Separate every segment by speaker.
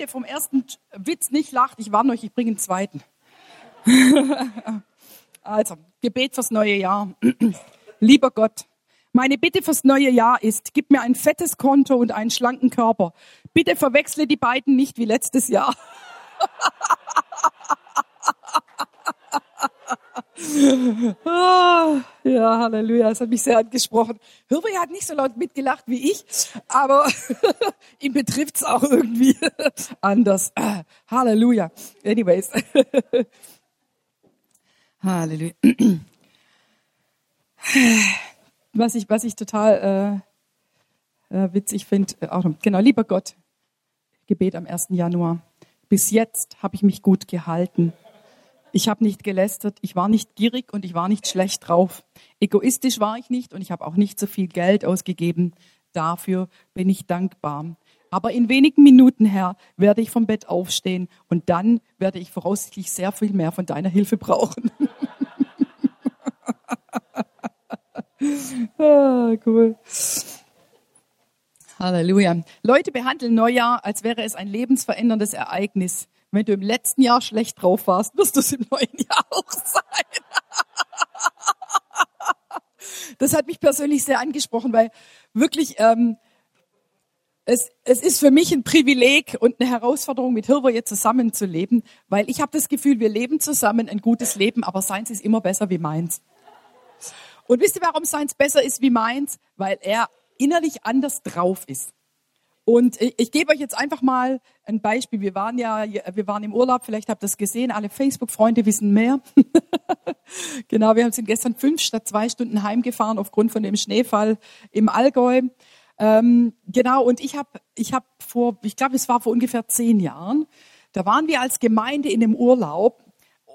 Speaker 1: Ende vom ersten Witz nicht lacht, ich warne euch, ich bringe einen zweiten. also, Gebet fürs neue Jahr. Lieber Gott, meine Bitte fürs neue Jahr ist, gib mir ein fettes Konto und einen schlanken Körper. Bitte verwechsle die beiden nicht wie letztes Jahr. Ah, ja, Halleluja, das hat mich sehr angesprochen. Hirwe hat nicht so laut mitgelacht wie ich, aber ihn betrifft's auch irgendwie anders. Halleluja. Anyways. Halleluja. Was ich, was ich total äh, äh, witzig finde, äh, genau, lieber Gott, Gebet am 1. Januar. Bis jetzt habe ich mich gut gehalten. Ich habe nicht gelästert, ich war nicht gierig und ich war nicht schlecht drauf. Egoistisch war ich nicht und ich habe auch nicht so viel Geld ausgegeben. Dafür bin ich dankbar. Aber in wenigen Minuten, Herr, werde ich vom Bett aufstehen und dann werde ich voraussichtlich sehr viel mehr von deiner Hilfe brauchen. ah, cool. Halleluja. Leute behandeln Neujahr, als wäre es ein lebensveränderndes Ereignis. Wenn du im letzten Jahr schlecht drauf warst, wirst du es im neuen Jahr auch sein. das hat mich persönlich sehr angesprochen, weil wirklich ähm, es, es ist für mich ein Privileg und eine Herausforderung, mit Hirver jetzt zusammenzuleben, weil ich habe das Gefühl, wir leben zusammen ein gutes Leben, aber seins ist immer besser wie meins. Und wisst ihr, warum seins besser ist wie meins? Weil er innerlich anders drauf ist. Und ich, ich gebe euch jetzt einfach mal ein Beispiel. Wir waren ja, wir waren im Urlaub, vielleicht habt ihr das gesehen, alle Facebook-Freunde wissen mehr. genau, wir sind gestern fünf statt zwei Stunden heimgefahren aufgrund von dem Schneefall im Allgäu. Ähm, genau, und ich habe ich hab vor, ich glaube, es war vor ungefähr zehn Jahren, da waren wir als Gemeinde in dem Urlaub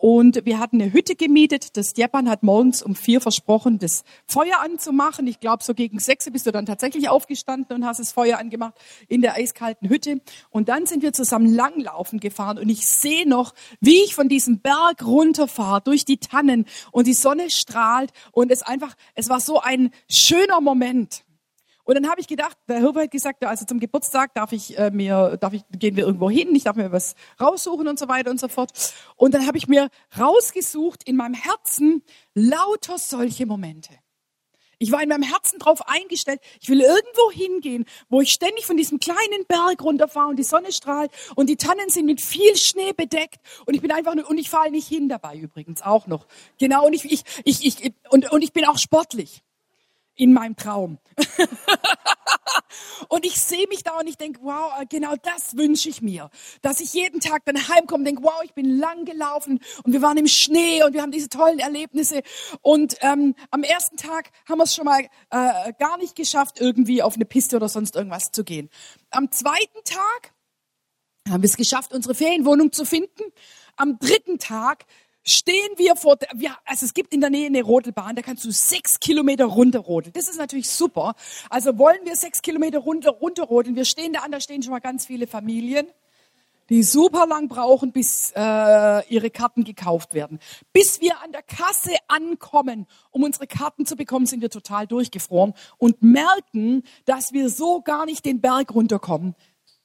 Speaker 1: und wir hatten eine Hütte gemietet. Das Stepan hat morgens um vier versprochen, das Feuer anzumachen. Ich glaube, so gegen sechs bist du dann tatsächlich aufgestanden und hast das Feuer angemacht in der eiskalten Hütte. Und dann sind wir zusammen langlaufen gefahren und ich sehe noch, wie ich von diesem Berg runterfahre durch die Tannen und die Sonne strahlt und es einfach, es war so ein schöner Moment. Und dann habe ich gedacht, der Hirbe hat gesagt, also zum Geburtstag darf ich äh, mir, darf ich, gehen wir irgendwo hin, ich darf mir was raussuchen und so weiter und so fort. Und dann habe ich mir rausgesucht in meinem Herzen lauter solche Momente. Ich war in meinem Herzen drauf eingestellt, ich will irgendwo hingehen, wo ich ständig von diesem kleinen Berg runterfahre und die Sonne strahlt und die Tannen sind mit viel Schnee bedeckt und ich bin einfach nur, und ich falle nicht hin dabei übrigens auch noch. Genau, und ich, ich, ich, ich und, und ich bin auch sportlich in meinem Traum. und ich sehe mich da und ich denke, wow, genau das wünsche ich mir. Dass ich jeden Tag dann heimkomme und denke, wow, ich bin lang gelaufen und wir waren im Schnee und wir haben diese tollen Erlebnisse. Und ähm, am ersten Tag haben wir es schon mal äh, gar nicht geschafft, irgendwie auf eine Piste oder sonst irgendwas zu gehen. Am zweiten Tag haben wir es geschafft, unsere Ferienwohnung zu finden. Am dritten Tag stehen wir vor, ja, also es gibt in der Nähe eine Rodelbahn, da kannst du sechs Kilometer runterrodeln. Das ist natürlich super. Also wollen wir sechs Kilometer runter, runterrodeln. Wir stehen da an, da stehen schon mal ganz viele Familien, die super lang brauchen, bis äh, ihre Karten gekauft werden. Bis wir an der Kasse ankommen, um unsere Karten zu bekommen, sind wir total durchgefroren und merken, dass wir so gar nicht den Berg runterkommen.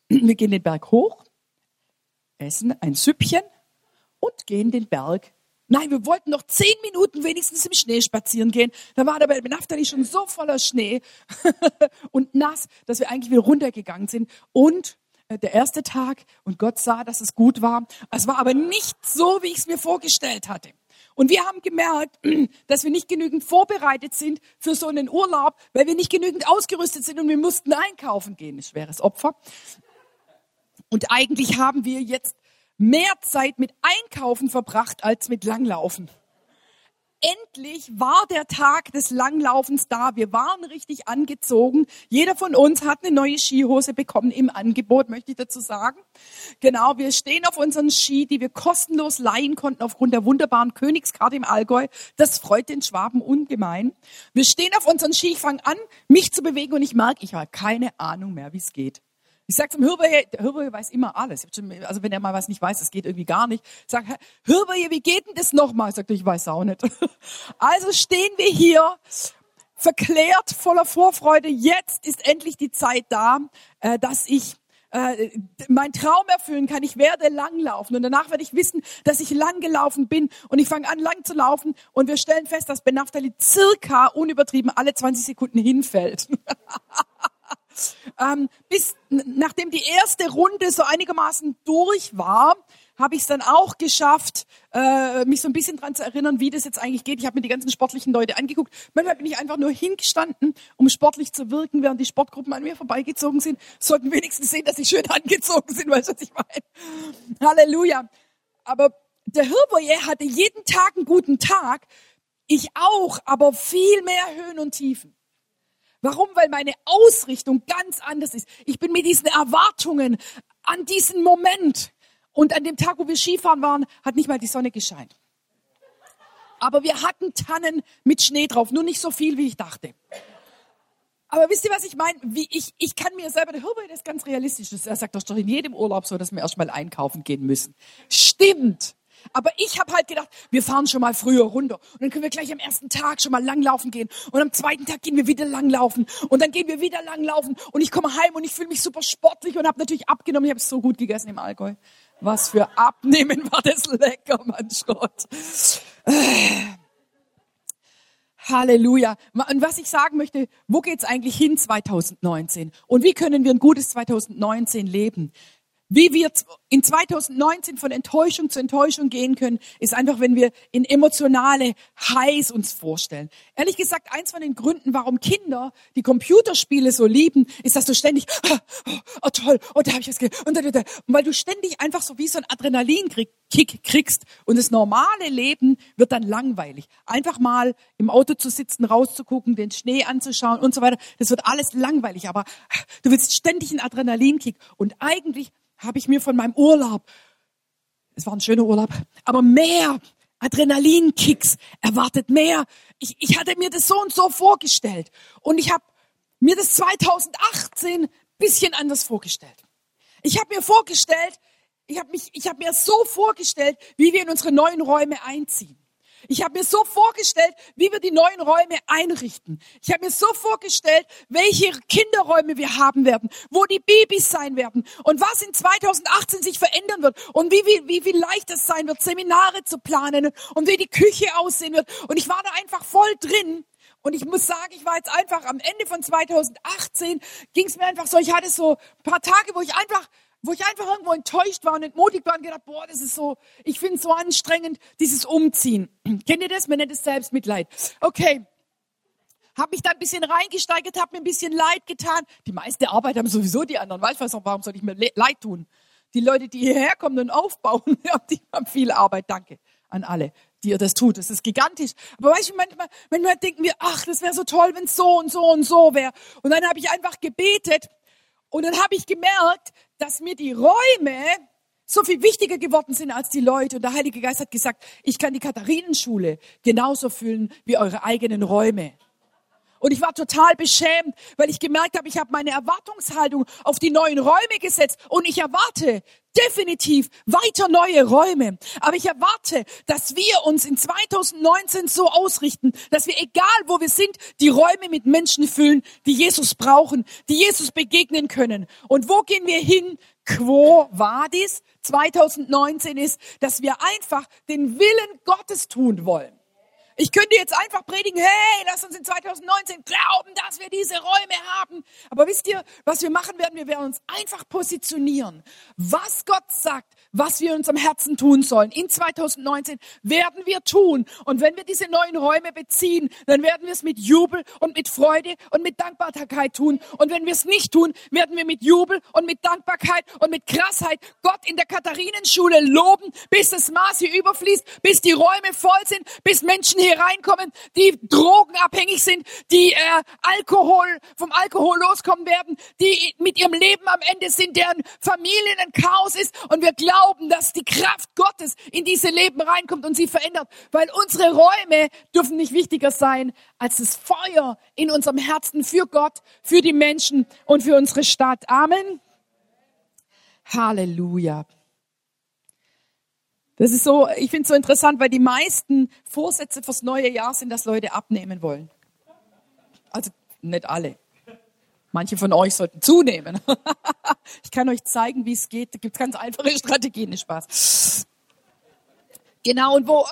Speaker 1: Wir gehen den Berg hoch, essen ein Süppchen, und gehen den Berg. Nein, wir wollten noch zehn Minuten wenigstens im Schnee spazieren gehen. Da war der Naftali schon so voller Schnee und nass, dass wir eigentlich wieder runtergegangen sind. Und äh, der erste Tag und Gott sah, dass es gut war. Es war aber nicht so, wie ich es mir vorgestellt hatte. Und wir haben gemerkt, dass wir nicht genügend vorbereitet sind für so einen Urlaub, weil wir nicht genügend ausgerüstet sind und wir mussten einkaufen gehen. Ein schweres Opfer. Und eigentlich haben wir jetzt mehr Zeit mit Einkaufen verbracht als mit Langlaufen. Endlich war der Tag des Langlaufens da. Wir waren richtig angezogen. Jeder von uns hat eine neue Skihose bekommen im Angebot, möchte ich dazu sagen. Genau, wir stehen auf unseren Ski, die wir kostenlos leihen konnten aufgrund der wunderbaren Königskarte im Allgäu. Das freut den Schwaben ungemein. Wir stehen auf unseren Ski, ich fange an, mich zu bewegen und ich merke, ich habe keine Ahnung mehr, wie es geht. Ich sage zum Hürberje, der Hürberje weiß immer alles. Also wenn er mal was nicht weiß, das geht irgendwie gar nicht. Ich sage, Hürberje, wie geht denn das nochmal? Ich sage, ich weiß auch nicht. Also stehen wir hier verklärt, voller Vorfreude. Jetzt ist endlich die Zeit da, äh, dass ich äh, mein Traum erfüllen kann. Ich werde langlaufen und danach werde ich wissen, dass ich lang gelaufen bin und ich fange an lang zu laufen und wir stellen fest, dass Ben Naftali circa unübertrieben alle 20 Sekunden hinfällt. ähm, bis nachdem die erste Runde so einigermaßen durch war, habe ich es dann auch geschafft, äh, mich so ein bisschen dran zu erinnern, wie das jetzt eigentlich geht. Ich habe mir die ganzen sportlichen Leute angeguckt. Manchmal bin ich einfach nur hingestanden, um sportlich zu wirken, während die Sportgruppen an mir vorbeigezogen sind. Sollten wenigstens sehen, dass sie schön angezogen sind, weißt du, was ich meine? Halleluja. Aber der Hirboje hatte jeden Tag einen guten Tag. Ich auch, aber viel mehr Höhen und Tiefen. Warum? Weil meine Ausrichtung ganz anders ist. Ich bin mit diesen Erwartungen an diesen Moment und an dem Tag, wo wir Skifahren waren, hat nicht mal die Sonne gescheint. Aber wir hatten Tannen mit Schnee drauf, nur nicht so viel, wie ich dachte. Aber wisst ihr, was ich meine? Wie ich, ich kann mir selber, der Huber, das ist ganz realistisch. Er sagt doch in jedem Urlaub so, dass wir erstmal einkaufen gehen müssen. Stimmt. Aber ich habe halt gedacht, wir fahren schon mal früher runter und dann können wir gleich am ersten Tag schon mal langlaufen gehen und am zweiten Tag gehen wir wieder langlaufen und dann gehen wir wieder langlaufen und ich komme heim und ich fühle mich super sportlich und habe natürlich abgenommen. Ich habe so gut gegessen im Allgäu. Was für Abnehmen war das lecker, mein Schrott. Halleluja. Und was ich sagen möchte, wo geht's eigentlich hin 2019? Und wie können wir ein gutes 2019 leben? Wie wir in 2019 von Enttäuschung zu Enttäuschung gehen können, ist einfach, wenn wir in emotionale Highs uns vorstellen. Ehrlich gesagt, eins von den Gründen, warum Kinder die Computerspiele so lieben, ist, dass du ständig, oh, oh toll, oh, da habe ich es und, und, und, weil du ständig einfach so wie so ein Adrenalinkick kriegst und das normale Leben wird dann langweilig. Einfach mal im Auto zu sitzen, rauszugucken, den Schnee anzuschauen und so weiter, das wird alles langweilig, aber du willst ständig einen Adrenalinkick und eigentlich habe ich mir von meinem Urlaub, es war ein schöner Urlaub, aber mehr Adrenalinkicks erwartet, mehr. Ich, ich hatte mir das so und so vorgestellt und ich habe mir das 2018 bisschen anders vorgestellt. Ich habe mir vorgestellt, ich habe mich, ich habe mir so vorgestellt, wie wir in unsere neuen Räume einziehen. Ich habe mir so vorgestellt, wie wir die neuen Räume einrichten. Ich habe mir so vorgestellt, welche Kinderräume wir haben werden, wo die Babys sein werden und was in 2018 sich verändern wird und wie, wie, wie, wie leicht es sein wird, Seminare zu planen und wie die Küche aussehen wird. Und ich war da einfach voll drin. Und ich muss sagen, ich war jetzt einfach am Ende von 2018, ging es mir einfach so, ich hatte so ein paar Tage, wo ich einfach wo ich einfach irgendwo enttäuscht war und entmutigt war und gedacht, boah, das ist so, ich finde es so anstrengend, dieses Umziehen. Kennt ihr das? Man nennt es Selbstmitleid. Okay. Habe mich da ein bisschen reingesteigert, habe mir ein bisschen leid getan. Die meiste Arbeit haben sowieso die anderen. Weißt du, warum soll ich mir leid tun? Die Leute, die hierher kommen und aufbauen, die haben viel Arbeit. Danke an alle, die ihr das tut. Das ist gigantisch. Aber weißt du, manchmal, manchmal denken wir, ach, das wäre so toll, wenn es so und so und so wäre. Und dann habe ich einfach gebetet und dann habe ich gemerkt, dass mir die Räume so viel wichtiger geworden sind als die Leute. Und der Heilige Geist hat gesagt, ich kann die Katharinenschule genauso fühlen wie eure eigenen Räume. Und ich war total beschämt, weil ich gemerkt habe, ich habe meine Erwartungshaltung auf die neuen Räume gesetzt und ich erwarte definitiv weiter neue Räume. Aber ich erwarte, dass wir uns in 2019 so ausrichten, dass wir, egal wo wir sind, die Räume mit Menschen füllen, die Jesus brauchen, die Jesus begegnen können. Und wo gehen wir hin? Quo vadis 2019 ist, dass wir einfach den Willen Gottes tun wollen. Ich könnte jetzt einfach predigen, hey, lass uns in 2019 glauben, dass wir diese Räume haben. Aber wisst ihr, was wir machen werden? Wir werden uns einfach positionieren. Was Gott sagt, was wir uns am Herzen tun sollen. In 2019 werden wir tun. Und wenn wir diese neuen Räume beziehen, dann werden wir es mit Jubel und mit Freude und mit Dankbarkeit tun. Und wenn wir es nicht tun, werden wir mit Jubel und mit Dankbarkeit und mit Krassheit Gott in der Katharinenschule loben, bis das Maß hier überfließt, bis die Räume voll sind, bis Menschen hier reinkommen, die drogenabhängig sind, die äh, Alkohol vom Alkohol loskommen werden, die mit ihrem Leben am Ende sind, deren Familien ein Chaos ist. Und wir glauben, dass die Kraft Gottes in diese Leben reinkommt und sie verändert, weil unsere Räume dürfen nicht wichtiger sein als das Feuer in unserem Herzen für Gott, für die Menschen und für unsere Stadt. Amen. Halleluja. Das ist so, ich finde es so interessant, weil die meisten Vorsätze fürs neue Jahr sind, dass Leute abnehmen wollen. Also nicht alle. Manche von euch sollten zunehmen. ich kann euch zeigen, wie es geht. Da gibt es ganz einfache Strategien. Spaß. Genau, und wo,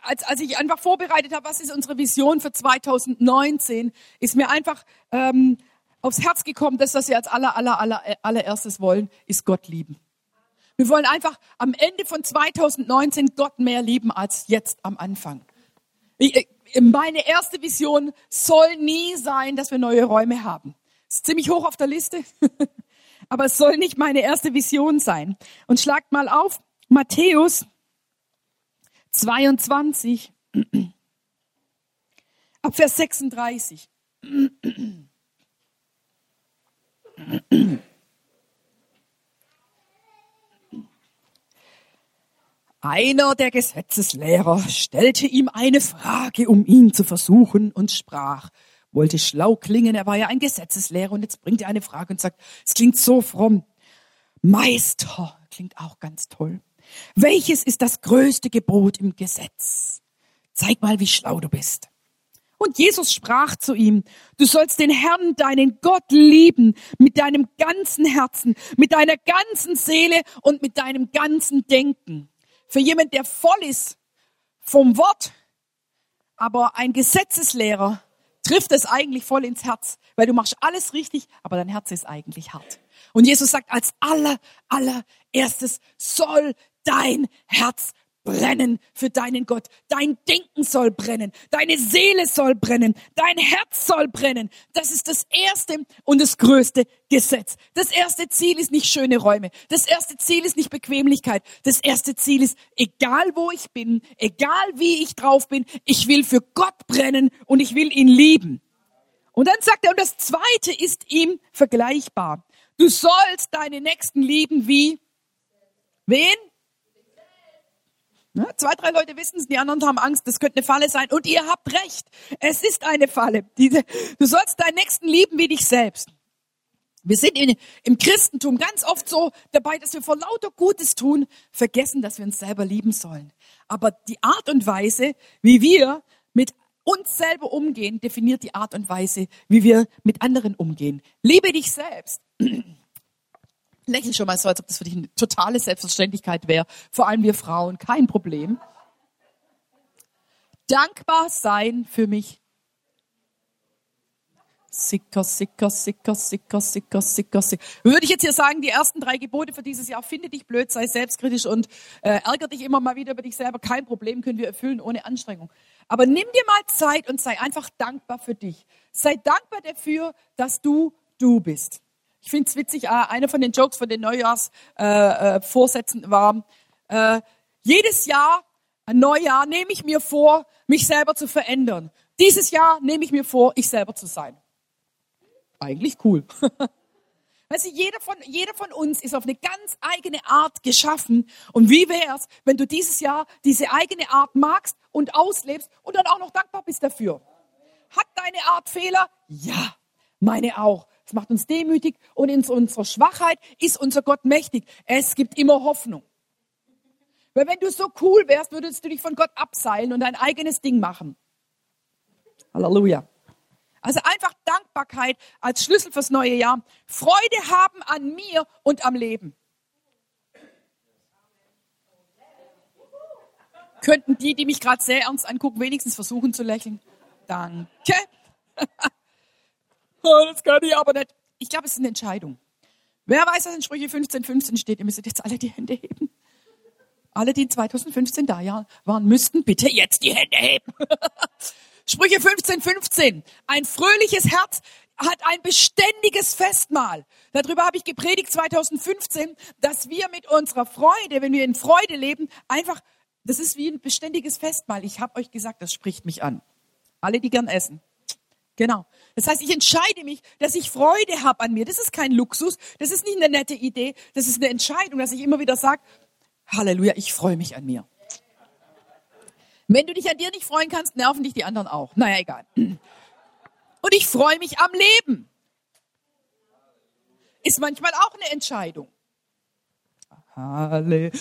Speaker 1: als, als ich einfach vorbereitet habe, was ist unsere Vision für 2019, ist mir einfach ähm, aufs Herz gekommen, dass was wir als aller, aller, aller, allererstes wollen, ist Gott lieben. Wir wollen einfach am Ende von 2019 Gott mehr lieben als jetzt am Anfang. Meine erste Vision soll nie sein, dass wir neue Räume haben. Ist ziemlich hoch auf der Liste, aber es soll nicht meine erste Vision sein. Und schlagt mal auf, Matthäus 22, ab Vers 36. Einer der Gesetzeslehrer stellte ihm eine Frage, um ihn zu versuchen, und sprach, wollte schlau klingen, er war ja ein Gesetzeslehrer, und jetzt bringt er eine Frage und sagt, es klingt so fromm. Meister, klingt auch ganz toll. Welches ist das größte Gebot im Gesetz? Zeig mal, wie schlau du bist. Und Jesus sprach zu ihm, du sollst den Herrn, deinen Gott lieben, mit deinem ganzen Herzen, mit deiner ganzen Seele und mit deinem ganzen Denken. Für jemand, der voll ist vom Wort, aber ein Gesetzeslehrer trifft es eigentlich voll ins Herz, weil du machst alles richtig, aber dein Herz ist eigentlich hart. Und Jesus sagt, als aller, allererstes soll dein Herz brennen für deinen Gott. Dein Denken soll brennen. Deine Seele soll brennen. Dein Herz soll brennen. Das ist das erste und das größte Gesetz. Das erste Ziel ist nicht schöne Räume. Das erste Ziel ist nicht Bequemlichkeit. Das erste Ziel ist, egal wo ich bin, egal wie ich drauf bin, ich will für Gott brennen und ich will ihn lieben. Und dann sagt er, und das zweite ist ihm vergleichbar. Du sollst deine Nächsten lieben wie? Wen? Ne? Zwei, drei Leute wissen es, die anderen haben Angst, das könnte eine Falle sein. Und ihr habt recht, es ist eine Falle. Du sollst deinen Nächsten lieben wie dich selbst. Wir sind in, im Christentum ganz oft so dabei, dass wir vor lauter Gutes tun, vergessen, dass wir uns selber lieben sollen. Aber die Art und Weise, wie wir mit uns selber umgehen, definiert die Art und Weise, wie wir mit anderen umgehen. Liebe dich selbst. Lächeln schon mal so, als ob das für dich eine totale Selbstverständlichkeit wäre. Vor allem wir Frauen, kein Problem. Dankbar sein für mich. Sicker, sicker, sicker, sicker, sicker, sicker, sicker. Würde ich jetzt hier sagen, die ersten drei Gebote für dieses Jahr, finde dich blöd, sei selbstkritisch und äh, ärger dich immer mal wieder über dich selber. Kein Problem, können wir erfüllen ohne Anstrengung. Aber nimm dir mal Zeit und sei einfach dankbar für dich. Sei dankbar dafür, dass du du bist. Ich finde es witzig, äh, einer von den Jokes von den Neujahrsvorsätzen äh, äh, war, äh, jedes Jahr, ein Neujahr, nehme ich mir vor, mich selber zu verändern. Dieses Jahr nehme ich mir vor, ich selber zu sein. Eigentlich cool. Weißt du, jeder von, jeder von uns ist auf eine ganz eigene Art geschaffen. Und wie wäre es, wenn du dieses Jahr diese eigene Art magst und auslebst und dann auch noch dankbar bist dafür? Hat deine Art Fehler? Ja, meine auch. Es macht uns demütig und in unserer Schwachheit ist unser Gott mächtig. Es gibt immer Hoffnung. Weil wenn du so cool wärst, würdest du dich von Gott abseilen und dein eigenes Ding machen. Halleluja. Also einfach Dankbarkeit als Schlüssel fürs neue Jahr. Freude haben an mir und am Leben. Könnten die, die mich gerade sehr ernst angucken, wenigstens versuchen zu lächeln? Danke. Oh, das kann ich aber nicht. Ich glaube, es ist eine Entscheidung. Wer weiß, was in Sprüche 15, 15 steht? Ihr müsstet jetzt alle die Hände heben. Alle, die 2015 da waren, müssten bitte jetzt die Hände heben. Sprüche 15, 15. Ein fröhliches Herz hat ein beständiges Festmahl. Darüber habe ich gepredigt 2015, dass wir mit unserer Freude, wenn wir in Freude leben, einfach, das ist wie ein beständiges Festmahl. Ich habe euch gesagt, das spricht mich an. Alle, die gern essen. Genau. Das heißt, ich entscheide mich, dass ich Freude habe an mir. Das ist kein Luxus, das ist nicht eine nette Idee, das ist eine Entscheidung, dass ich immer wieder sage, Halleluja, ich freue mich an mir. Wenn du dich an dir nicht freuen kannst, nerven dich die anderen auch. Naja, egal. Und ich freue mich am Leben. Ist manchmal auch eine Entscheidung. Halleluja.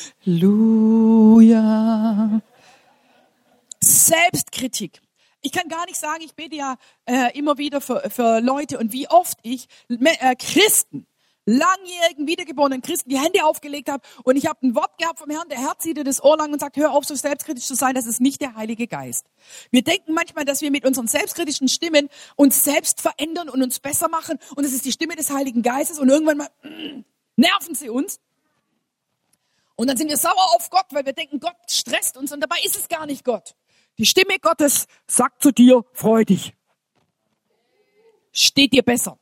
Speaker 1: Selbstkritik Ich kann gar nicht sagen, ich bete ja äh, immer wieder für, für Leute und wie oft ich äh, Christen, langjährigen wiedergeborenen Christen die Hände aufgelegt habe und ich habe ein Wort gehabt vom Herrn, der Herr zieht dir das Ohr lang und sagt, hör auf, so selbstkritisch zu sein, das ist nicht der Heilige Geist. Wir denken manchmal, dass wir mit unseren selbstkritischen Stimmen uns selbst verändern und uns besser machen und das ist die Stimme des Heiligen Geistes und irgendwann mal mm, nerven sie uns. Und dann sind wir sauer auf Gott, weil wir denken, Gott stresst uns und dabei ist es gar nicht Gott. Die Stimme Gottes sagt zu dir, freu dich. Steht dir besser.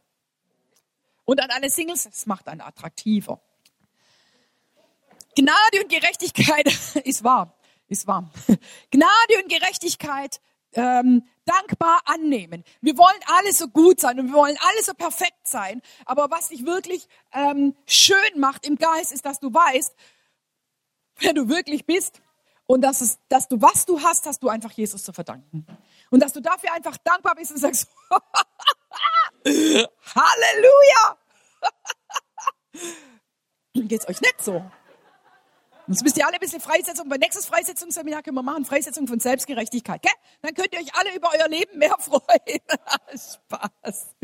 Speaker 1: Und an alle Singles, es macht einen attraktiver. Gnade und Gerechtigkeit ist wahr, ist wahr. Gnade und Gerechtigkeit ähm, dankbar annehmen. Wir wollen alle so gut sein und wir wollen alle so perfekt sein. Aber was dich wirklich ähm, schön macht im Geist, ist, dass du weißt, wer du wirklich bist und dass, es, dass du, was du hast, hast du einfach Jesus zu verdanken. Und dass du dafür einfach dankbar bist und sagst, Halleluja! Geht's euch nicht so? Jetzt müsst ihr alle ein bisschen Freisetzung, bei nächstes Freisetzungsseminar können wir machen, Freisetzung von Selbstgerechtigkeit, gell? Dann könnt ihr euch alle über euer Leben mehr freuen. Spaß.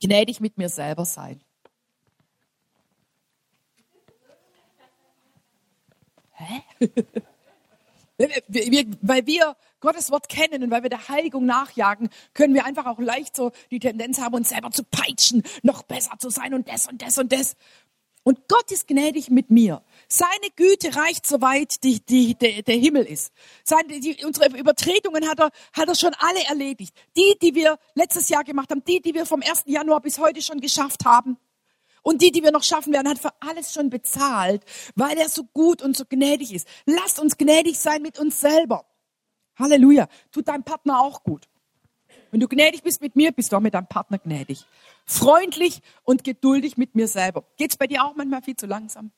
Speaker 1: Gnädig mit mir selber sein. Hä? wir, weil wir Gottes Wort kennen und weil wir der Heiligung nachjagen, können wir einfach auch leicht so die Tendenz haben, uns selber zu peitschen, noch besser zu sein und das und das und das. Und Gott ist gnädig mit mir. Seine Güte reicht so weit die, die, der, der Himmel ist. Seine, die, unsere Übertretungen hat er, hat er schon alle erledigt. Die, die wir letztes Jahr gemacht haben, die, die wir vom 1. Januar bis heute schon geschafft haben. Und die, die wir noch schaffen werden, hat für alles schon bezahlt, weil er so gut und so gnädig ist. Lasst uns gnädig sein mit uns selber. Halleluja. Tut deinem Partner auch gut. Wenn du gnädig bist mit mir, bist du auch mit deinem Partner gnädig. Freundlich und geduldig mit mir selber. Geht's bei dir auch manchmal viel zu langsam?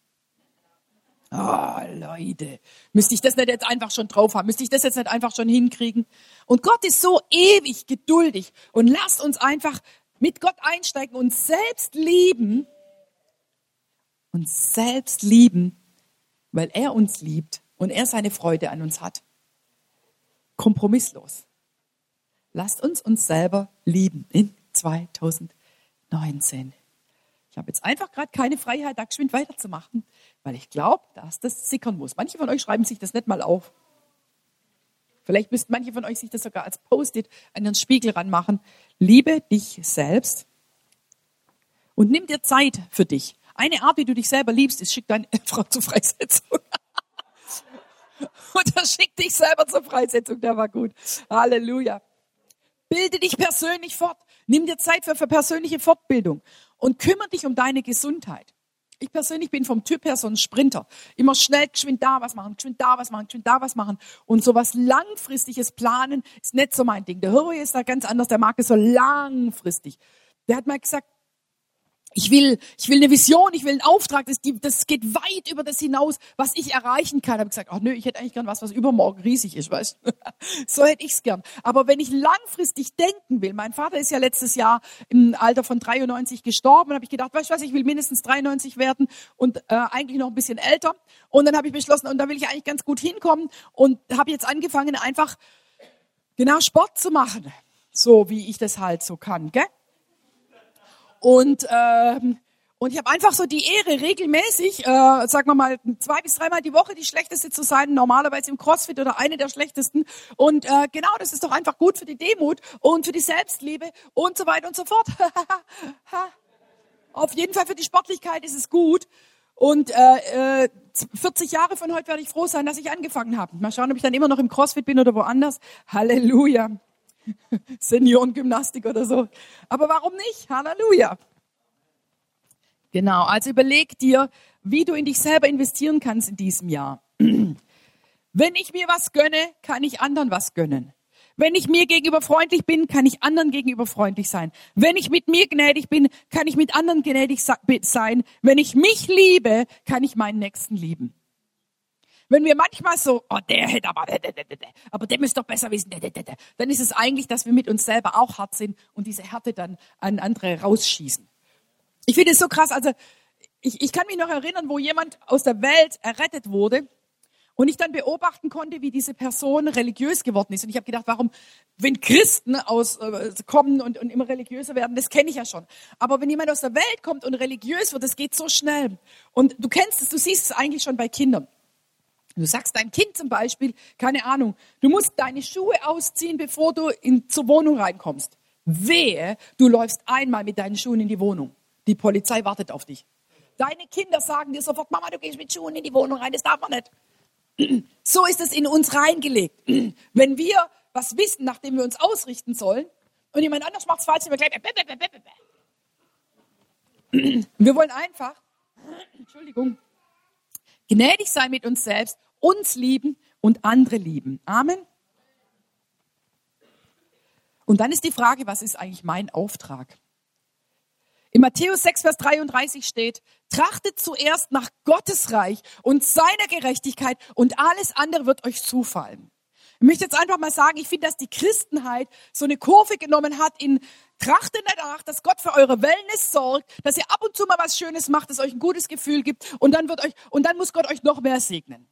Speaker 1: Ah, oh, Leute, müsste ich das nicht jetzt einfach schon drauf haben? Müsste ich das jetzt nicht einfach schon hinkriegen? Und Gott ist so ewig geduldig und lasst uns einfach mit Gott einsteigen und selbst lieben, uns selbst lieben, weil er uns liebt und er seine Freude an uns hat. Kompromisslos. Lasst uns uns selber lieben in 2019. Ich habe jetzt einfach gerade keine Freiheit, da geschwind weiterzumachen, weil ich glaube, dass das sickern muss. Manche von euch schreiben sich das nicht mal auf. Vielleicht müssten manche von euch sich das sogar als Post-it an den Spiegel ranmachen. Liebe dich selbst und nimm dir Zeit für dich. Eine Art, wie du dich selber liebst, ist, schick deine Frau zur Freisetzung. Oder schick dich selber zur Freisetzung, der war gut. Halleluja. Bilde dich persönlich fort. Nimm dir Zeit für, für persönliche Fortbildung und kümmere dich um deine Gesundheit. Ich persönlich bin vom Typ her so ein Sprinter. Immer schnell, geschwind da was machen, geschwind da was machen, geschwind da was machen. Und so was langfristiges Planen ist nicht so mein Ding. Der Hirwe ist da ganz anders, der mag es so langfristig. Der hat mal gesagt, ich will, ich will eine Vision, ich will einen Auftrag, das, das geht weit über das hinaus, was ich erreichen kann. Habe gesagt, ach nö, ich hätte eigentlich gern was, was übermorgen riesig ist, weißt? so hätte ich's gern. Aber wenn ich langfristig denken will, mein Vater ist ja letztes Jahr im Alter von 93 gestorben, habe ich gedacht, weißt du was, ich will mindestens 93 werden und äh, eigentlich noch ein bisschen älter. Und dann habe ich beschlossen, und da will ich eigentlich ganz gut hinkommen und habe jetzt angefangen, einfach genau Sport zu machen, so wie ich das halt so kann, gell? Und, ähm, und ich habe einfach so die Ehre, regelmäßig, äh, sagen wir mal, zwei bis dreimal die Woche die schlechteste zu sein, normalerweise im CrossFit oder eine der schlechtesten. Und äh, genau, das ist doch einfach gut für die Demut und für die Selbstliebe und so weiter und so fort. Auf jeden Fall für die Sportlichkeit ist es gut. Und äh, 40 äh, Jahre von heute werde ich froh sein, dass ich angefangen habe. Mal schauen, ob ich dann immer noch im CrossFit bin oder woanders. Halleluja. Seniorengymnastik oder so. Aber warum nicht? Halleluja. Genau, also überleg dir, wie du in dich selber investieren kannst in diesem Jahr. Wenn ich mir was gönne, kann ich anderen was gönnen. Wenn ich mir gegenüber freundlich bin, kann ich anderen gegenüber freundlich sein. Wenn ich mit mir gnädig bin, kann ich mit anderen gnädig sein. Wenn ich mich liebe, kann ich meinen Nächsten lieben. Wenn wir manchmal so, oh, der hätte aber, aber der müsste doch besser wissen, dann ist es eigentlich, dass wir mit uns selber auch hart sind und diese Härte dann an andere rausschießen. Ich finde es so krass, also ich, ich kann mich noch erinnern, wo jemand aus der Welt errettet wurde Und ich dann beobachten konnte, wie diese Person religiös geworden ist. Und ich habe gedacht, warum, wenn Christen aus, äh, kommen und, und immer religiöser werden, das kenne ich ja schon. Aber wenn jemand aus der Welt kommt und religiös wird, das geht so schnell. Und du kennst es, du siehst es eigentlich schon bei Kindern. Du sagst deinem Kind zum Beispiel, keine Ahnung, du musst deine Schuhe ausziehen, bevor du in, zur Wohnung reinkommst. Wehe, du läufst einmal mit deinen Schuhen in die Wohnung. Die Polizei wartet auf dich. Deine Kinder sagen dir sofort, Mama, du gehst mit Schuhen in die Wohnung rein, das darf man nicht. So ist es in uns reingelegt. Wenn wir was wissen, nachdem wir uns ausrichten sollen, und jemand anders macht es falsch, wir gleich. Wir wollen einfach, Entschuldigung, gnädig sein mit uns selbst, uns lieben und andere lieben. Amen. Und dann ist die Frage, was ist eigentlich mein Auftrag? In Matthäus 6, Vers 33 steht, trachtet zuerst nach Gottes Reich und seiner Gerechtigkeit und alles andere wird euch zufallen. Ich möchte jetzt einfach mal sagen, ich finde, dass die Christenheit so eine Kurve genommen hat in Trachtet danach, dass Gott für eure Wellness sorgt, dass ihr ab und zu mal was Schönes macht, das euch ein gutes Gefühl gibt und dann wird euch, und dann muss Gott euch noch mehr segnen.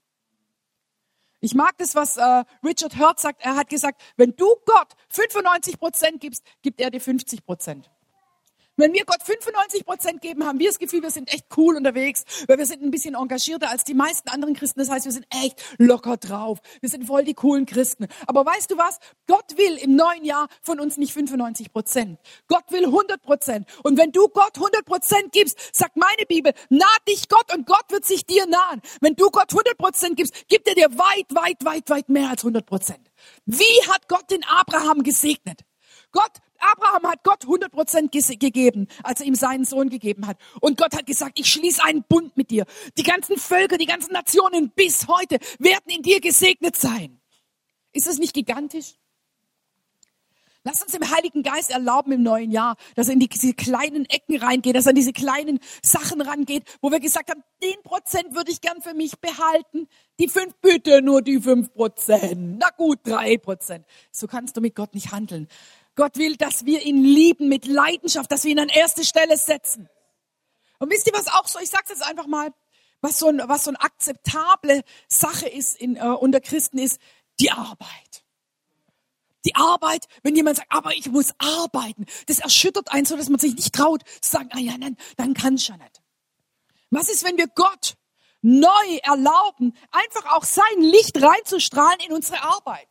Speaker 1: Ich mag das, was äh, Richard Hurt sagt. Er hat gesagt, wenn du Gott 95 Prozent gibst, gibt er dir 50 Prozent. Wenn wir Gott 95 Prozent geben, haben wir das Gefühl, wir sind echt cool unterwegs, weil wir sind ein bisschen engagierter als die meisten anderen Christen. Das heißt, wir sind echt locker drauf. Wir sind voll die coolen Christen. Aber weißt du was? Gott will im neuen Jahr von uns nicht 95 Prozent. Gott will 100 Prozent. Und wenn du Gott 100 Prozent gibst, sagt meine Bibel, naht dich Gott und Gott wird sich dir nahen. Wenn du Gott 100 Prozent gibst, gibt er dir weit, weit, weit, weit mehr als 100 Prozent. Wie hat Gott den Abraham gesegnet? Gott Abraham hat Gott 100 Prozent gegeben, als er ihm seinen Sohn gegeben hat. Und Gott hat gesagt, ich schließe einen Bund mit dir. Die ganzen Völker, die ganzen Nationen bis heute werden in dir gesegnet sein. Ist das nicht gigantisch? Lass uns dem Heiligen Geist erlauben im neuen Jahr, dass er in diese kleinen Ecken reingeht, dass er an diese kleinen Sachen rangeht, wo wir gesagt haben, den Prozent würde ich gern für mich behalten. Die fünf, bitte nur die fünf Prozent. Na gut, drei Prozent. So kannst du mit Gott nicht handeln. Gott will, dass wir ihn lieben mit Leidenschaft, dass wir ihn an erste Stelle setzen. Und wisst ihr was auch so? Ich sage jetzt einfach mal, was so, ein, was so eine akzeptable Sache ist in, äh, unter Christen ist die Arbeit. Die Arbeit, wenn jemand sagt, aber ich muss arbeiten, das erschüttert einen so, dass man sich nicht traut zu sagen, ah ja, nein, dann kann ich ja nicht. Was ist, wenn wir Gott neu erlauben, einfach auch sein Licht reinzustrahlen in unsere Arbeit?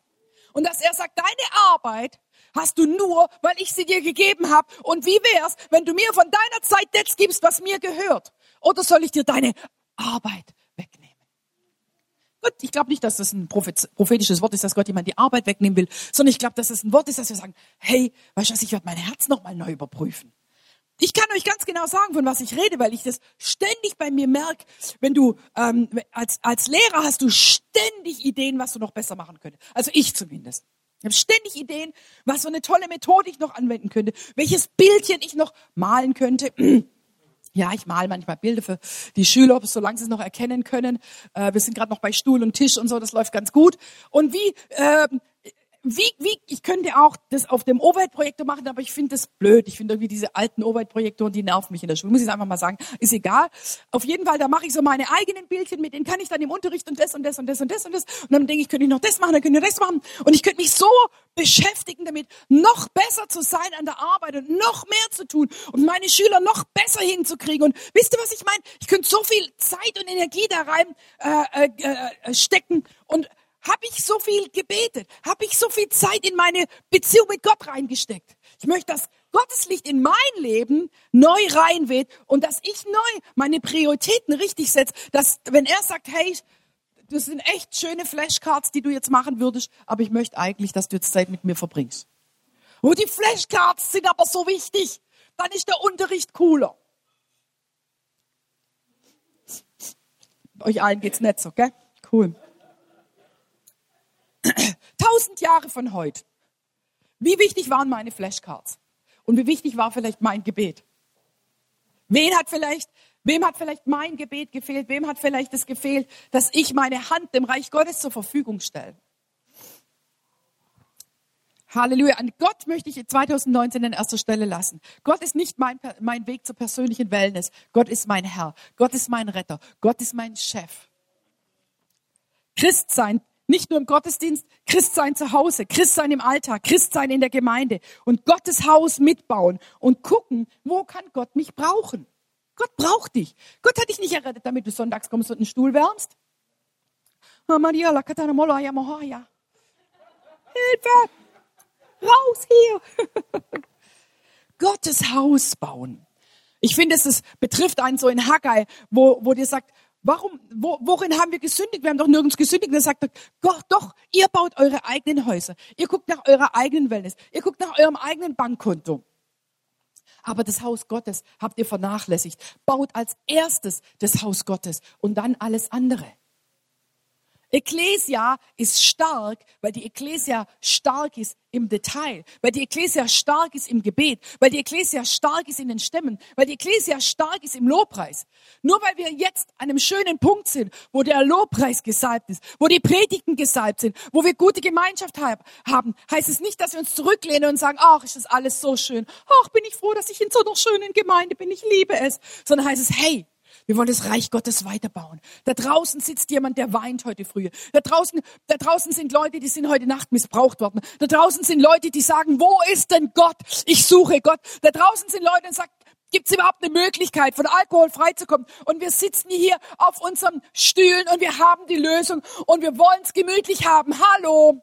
Speaker 1: Und dass er sagt, deine Arbeit hast du nur, weil ich sie dir gegeben habe. Und wie wär's, wenn du mir von deiner Zeit das gibst, was mir gehört? Oder soll ich dir deine Arbeit wegnehmen? Gut, ich glaube nicht, dass das ein prophetisches Wort ist, dass Gott jemand die Arbeit wegnehmen will, sondern ich glaube, dass es ein Wort ist, dass wir sagen, hey, weißt du was, ich werde mein Herz nochmal neu überprüfen. Ich kann euch ganz genau sagen, von was ich rede, weil ich das ständig bei mir merke. Wenn du ähm, als, als Lehrer hast du ständig Ideen, was du noch besser machen könntest. Also ich zumindest. Ich habe ständig Ideen, was für eine tolle Methode ich noch anwenden könnte, welches Bildchen ich noch malen könnte. Ja, ich male manchmal Bilder für die Schüler, solange sie es noch erkennen können. Äh, wir sind gerade noch bei Stuhl und Tisch und so, das läuft ganz gut. Und wie äh, wie, wie, ich könnte auch das auf dem Overhead-Projektor machen, aber ich finde das blöd. Ich finde irgendwie diese alten Overhead-Projektoren, die nerven mich in der Schule. Muss ich einfach mal sagen. Ist egal. Auf jeden Fall, da mache ich so meine eigenen Bildchen mit, denen kann ich dann im Unterricht und das und das und das und das und das. Und dann denke ich, könnte ich noch das machen, dann könnte ich das machen. Und ich könnte mich so beschäftigen damit, noch besser zu sein an der Arbeit und noch mehr zu tun und meine Schüler noch besser hinzukriegen. Und wisst ihr, was ich meine? Ich könnte so viel Zeit und Energie da rein äh, äh, äh, stecken und habe ich so viel gebetet? Habe ich so viel Zeit in meine Beziehung mit Gott reingesteckt? Ich möchte, dass Gottes Licht in mein Leben neu reinweht und dass ich neu meine Prioritäten richtig setze. Dass, wenn er sagt, hey, das sind echt schöne Flashcards, die du jetzt machen würdest, aber ich möchte eigentlich, dass du jetzt Zeit mit mir verbringst. Oh, die Flashcards sind aber so wichtig. Dann ist der Unterricht cooler. Euch allen geht's nicht so, gell? Cool. Tausend Jahre von heute. Wie wichtig waren meine Flashcards? Und wie wichtig war vielleicht mein Gebet? Wen hat vielleicht, wem hat vielleicht mein Gebet gefehlt? Wem hat vielleicht es gefehlt, dass ich meine Hand dem Reich Gottes zur Verfügung stelle? Halleluja. An Gott möchte ich 2019 an erster Stelle lassen. Gott ist nicht mein, mein Weg zur persönlichen Wellness. Gott ist mein Herr. Gott ist mein Retter. Gott ist mein Chef. Christsein, nicht nur im Gottesdienst, Christsein zu Hause, Christsein im Alltag, Christsein in der Gemeinde und Gottes Haus mitbauen und gucken, wo kann Gott mich brauchen. Gott braucht dich. Gott hat dich nicht errettet, damit du sonntags kommst und einen Stuhl wärmst. Hilfe! Raus hier! Gottes Haus bauen. Ich finde, es betrifft einen so in Haggai, wo, wo dir sagt, warum, wo, worin haben wir gesündigt? Wir haben doch nirgends gesündigt. Er sagt, Gott, doch, ihr baut eure eigenen Häuser. Ihr guckt nach eurer eigenen Wellness. Ihr guckt nach eurem eigenen Bankkonto. Aber das Haus Gottes habt ihr vernachlässigt. Baut als erstes das Haus Gottes und dann alles andere. Ecclesia ist stark, weil die Ecclesia stark ist im Detail, weil die Ecclesia stark ist im Gebet, weil die Ecclesia stark ist in den Stämmen, weil die Ecclesia stark ist im Lobpreis. Nur weil wir jetzt an einem schönen Punkt sind, wo der Lobpreis gesalbt ist, wo die Predigten gesalbt sind, wo wir gute Gemeinschaft haben, heißt es nicht, dass wir uns zurücklehnen und sagen, ach, ist das alles so schön. Ach, bin ich froh, dass ich in so einer schönen Gemeinde bin, ich liebe es. Sondern heißt es, hey, wir wollen das Reich Gottes weiterbauen. Da draußen sitzt jemand, der weint heute früh. Da draußen, da draußen sind Leute, die sind heute Nacht missbraucht worden. Da draußen sind Leute, die sagen, wo ist denn Gott? Ich suche Gott. Da draußen sind Leute, die sagen, Gibt es überhaupt eine Möglichkeit, von Alkohol freizukommen? Und wir sitzen hier auf unseren Stühlen und wir haben die Lösung und wir wollen es gemütlich haben. Hallo.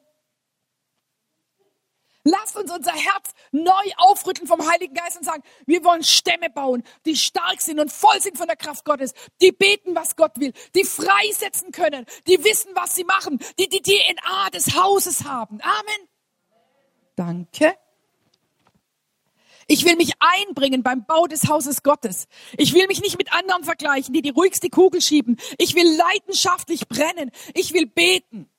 Speaker 1: Lasst uns unser Herz neu aufrütteln vom Heiligen Geist und sagen, wir wollen Stämme bauen, die stark sind und voll sind von der Kraft Gottes, die beten, was Gott will, die freisetzen können, die wissen, was sie machen, die die DNA des Hauses haben. Amen. Danke. Ich will mich einbringen beim Bau des Hauses Gottes. Ich will mich nicht mit anderen vergleichen, die die ruhigste Kugel schieben. Ich will leidenschaftlich brennen. Ich will beten.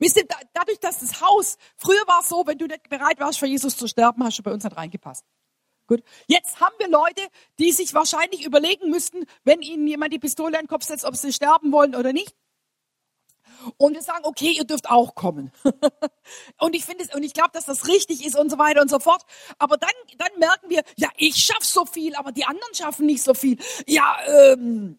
Speaker 1: Wisst ihr, dadurch, dass das Haus, früher war es so, wenn du nicht bereit warst, für Jesus zu sterben, hast du bei uns nicht reingepasst. Gut. Jetzt haben wir Leute, die sich wahrscheinlich überlegen müssten, wenn ihnen jemand die Pistole in den Kopf setzt, ob sie sterben wollen oder nicht. Und wir sagen, okay, ihr dürft auch kommen. und ich finde es, und ich glaube, dass das richtig ist und so weiter und so fort. Aber dann, dann merken wir, ja, ich schaff so viel, aber die anderen schaffen nicht so viel. Ja, ähm,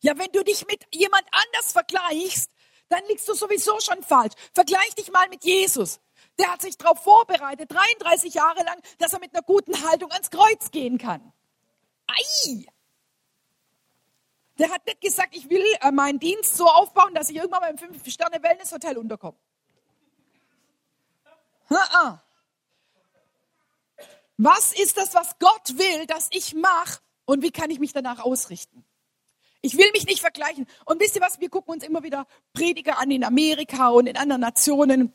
Speaker 1: ja, wenn du dich mit jemand anders vergleichst, dann liegst du sowieso schon falsch. Vergleich dich mal mit Jesus. Der hat sich darauf vorbereitet, 33 Jahre lang, dass er mit einer guten Haltung ans Kreuz gehen kann. Ei! Der hat nicht gesagt, ich will äh, meinen Dienst so aufbauen, dass ich irgendwann mal im Fünf-Sterne-Wellness-Hotel unterkomme. Was ist das, was Gott will, dass ich mache und wie kann ich mich danach ausrichten? Ich will mich nicht vergleichen. Und wisst ihr was? Wir gucken uns immer wieder Prediger an in Amerika und in anderen Nationen,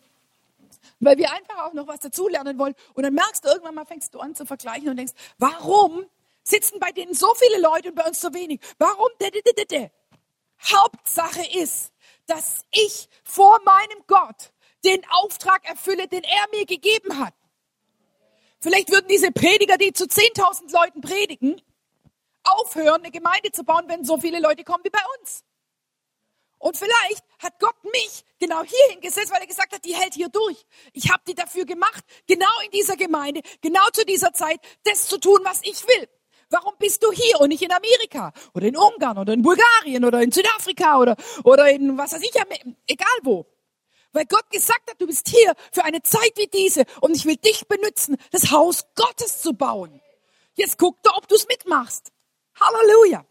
Speaker 1: weil wir einfach auch noch was dazulernen wollen. Und dann merkst du irgendwann mal, fängst du an zu vergleichen und denkst, warum sitzen bei denen so viele Leute und bei uns so wenig? Warum? Hauptsache ist, dass ich vor meinem Gott den Auftrag erfülle, den er mir gegeben hat. Vielleicht würden diese Prediger, die zu 10.000 Leuten predigen, aufhören, eine Gemeinde zu bauen, wenn so viele Leute kommen wie bei uns. Und vielleicht hat Gott mich genau hier hingesetzt, weil er gesagt hat, die hält hier durch. Ich habe die dafür gemacht, genau in dieser Gemeinde, genau zu dieser Zeit, das zu tun, was ich will. Warum bist du hier und nicht in Amerika oder in Ungarn oder in Bulgarien oder in Südafrika oder, oder in was weiß ich, egal wo. Weil Gott gesagt hat, du bist hier für eine Zeit wie diese und ich will dich benutzen, das Haus Gottes zu bauen. Jetzt guck doch, ob du es mitmachst. Halleluja.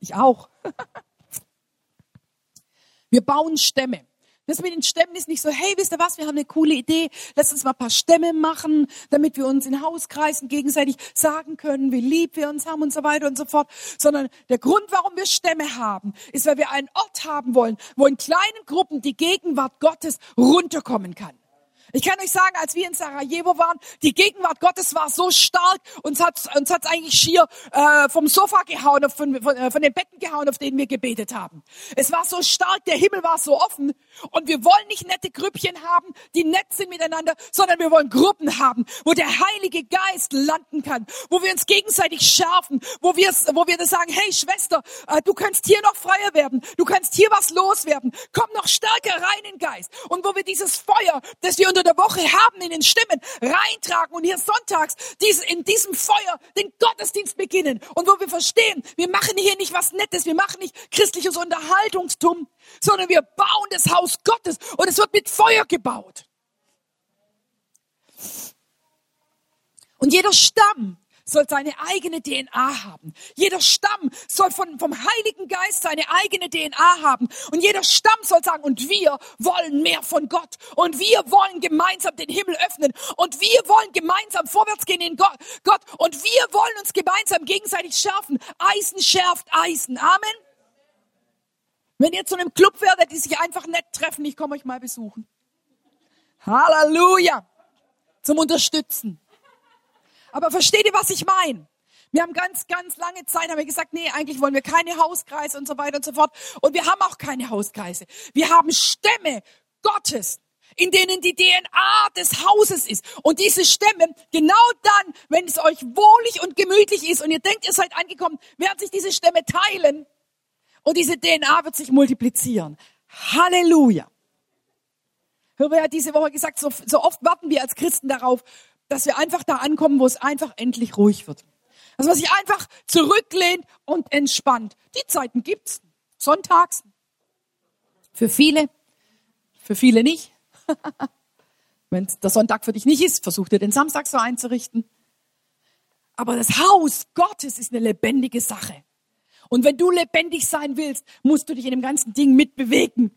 Speaker 1: Ich auch. Wir bauen Stämme. Das mit den Stämmen ist nicht so, hey, wisst ihr was, wir haben eine coole Idee, lass uns mal ein paar Stämme machen, damit wir uns in Hauskreisen gegenseitig sagen können, wie lieb wir uns haben und so weiter und so fort. Sondern der Grund, warum wir Stämme haben, ist, weil wir einen Ort haben wollen, wo in kleinen Gruppen die Gegenwart Gottes runterkommen kann. Ich kann euch sagen, als wir in Sarajevo waren, die Gegenwart Gottes war so stark, uns hat uns hat's eigentlich schier äh, vom Sofa gehauen, von, von, äh, von den Betten gehauen, auf denen wir gebetet haben. Es war so stark, der Himmel war so offen und wir wollen nicht nette Grüppchen haben, die nett sind miteinander, sondern wir wollen Gruppen haben, wo der Heilige Geist landen kann, wo wir uns gegenseitig schärfen, wo wir wo wir das sagen, hey Schwester, äh, du kannst hier noch freier werden, du kannst hier was loswerden, komm noch stärker rein in Geist und wo wir dieses Feuer, das wir unter der Woche haben in den Stimmen reintragen und hier sonntags dies, in diesem Feuer den Gottesdienst beginnen und wo wir verstehen, wir machen hier nicht was Nettes, wir machen nicht christliches Unterhaltungstum, sondern wir bauen das Haus Gottes und es wird mit Feuer gebaut. Und jeder Stamm soll seine eigene DNA haben. Jeder Stamm soll von, vom Heiligen Geist seine eigene DNA haben. Und jeder Stamm soll sagen, und wir wollen mehr von Gott. Und wir wollen gemeinsam den Himmel öffnen. Und wir wollen gemeinsam vorwärts gehen in Gott. Und wir wollen uns gemeinsam gegenseitig schärfen. Eisen schärft Eisen. Amen. Wenn ihr zu einem Club werdet, die sich einfach nett treffen, ich komme euch mal besuchen. Halleluja. Zum Unterstützen. Aber versteht ihr, was ich meine? Wir haben ganz, ganz lange Zeit haben wir gesagt, nee, eigentlich wollen wir keine Hauskreise und so weiter und so fort. Und wir haben auch keine Hauskreise. Wir haben Stämme Gottes, in denen die DNA des Hauses ist. Und diese Stämme, genau dann, wenn es euch wohlig und gemütlich ist und ihr denkt, ihr seid angekommen, werden sich diese Stämme teilen und diese DNA wird sich multiplizieren. Halleluja. Höre ja diese Woche gesagt, so, so oft warten wir als Christen darauf, dass wir einfach da ankommen, wo es einfach endlich ruhig wird. Dass man sich einfach zurücklehnt und entspannt. Die Zeiten gibt's. Sonntags. Für viele. Für viele nicht. Wenn der Sonntag für dich nicht ist, versuch dir den Samstag so einzurichten. Aber das Haus Gottes ist eine lebendige Sache. Und wenn du lebendig sein willst, musst du dich in dem ganzen Ding mitbewegen.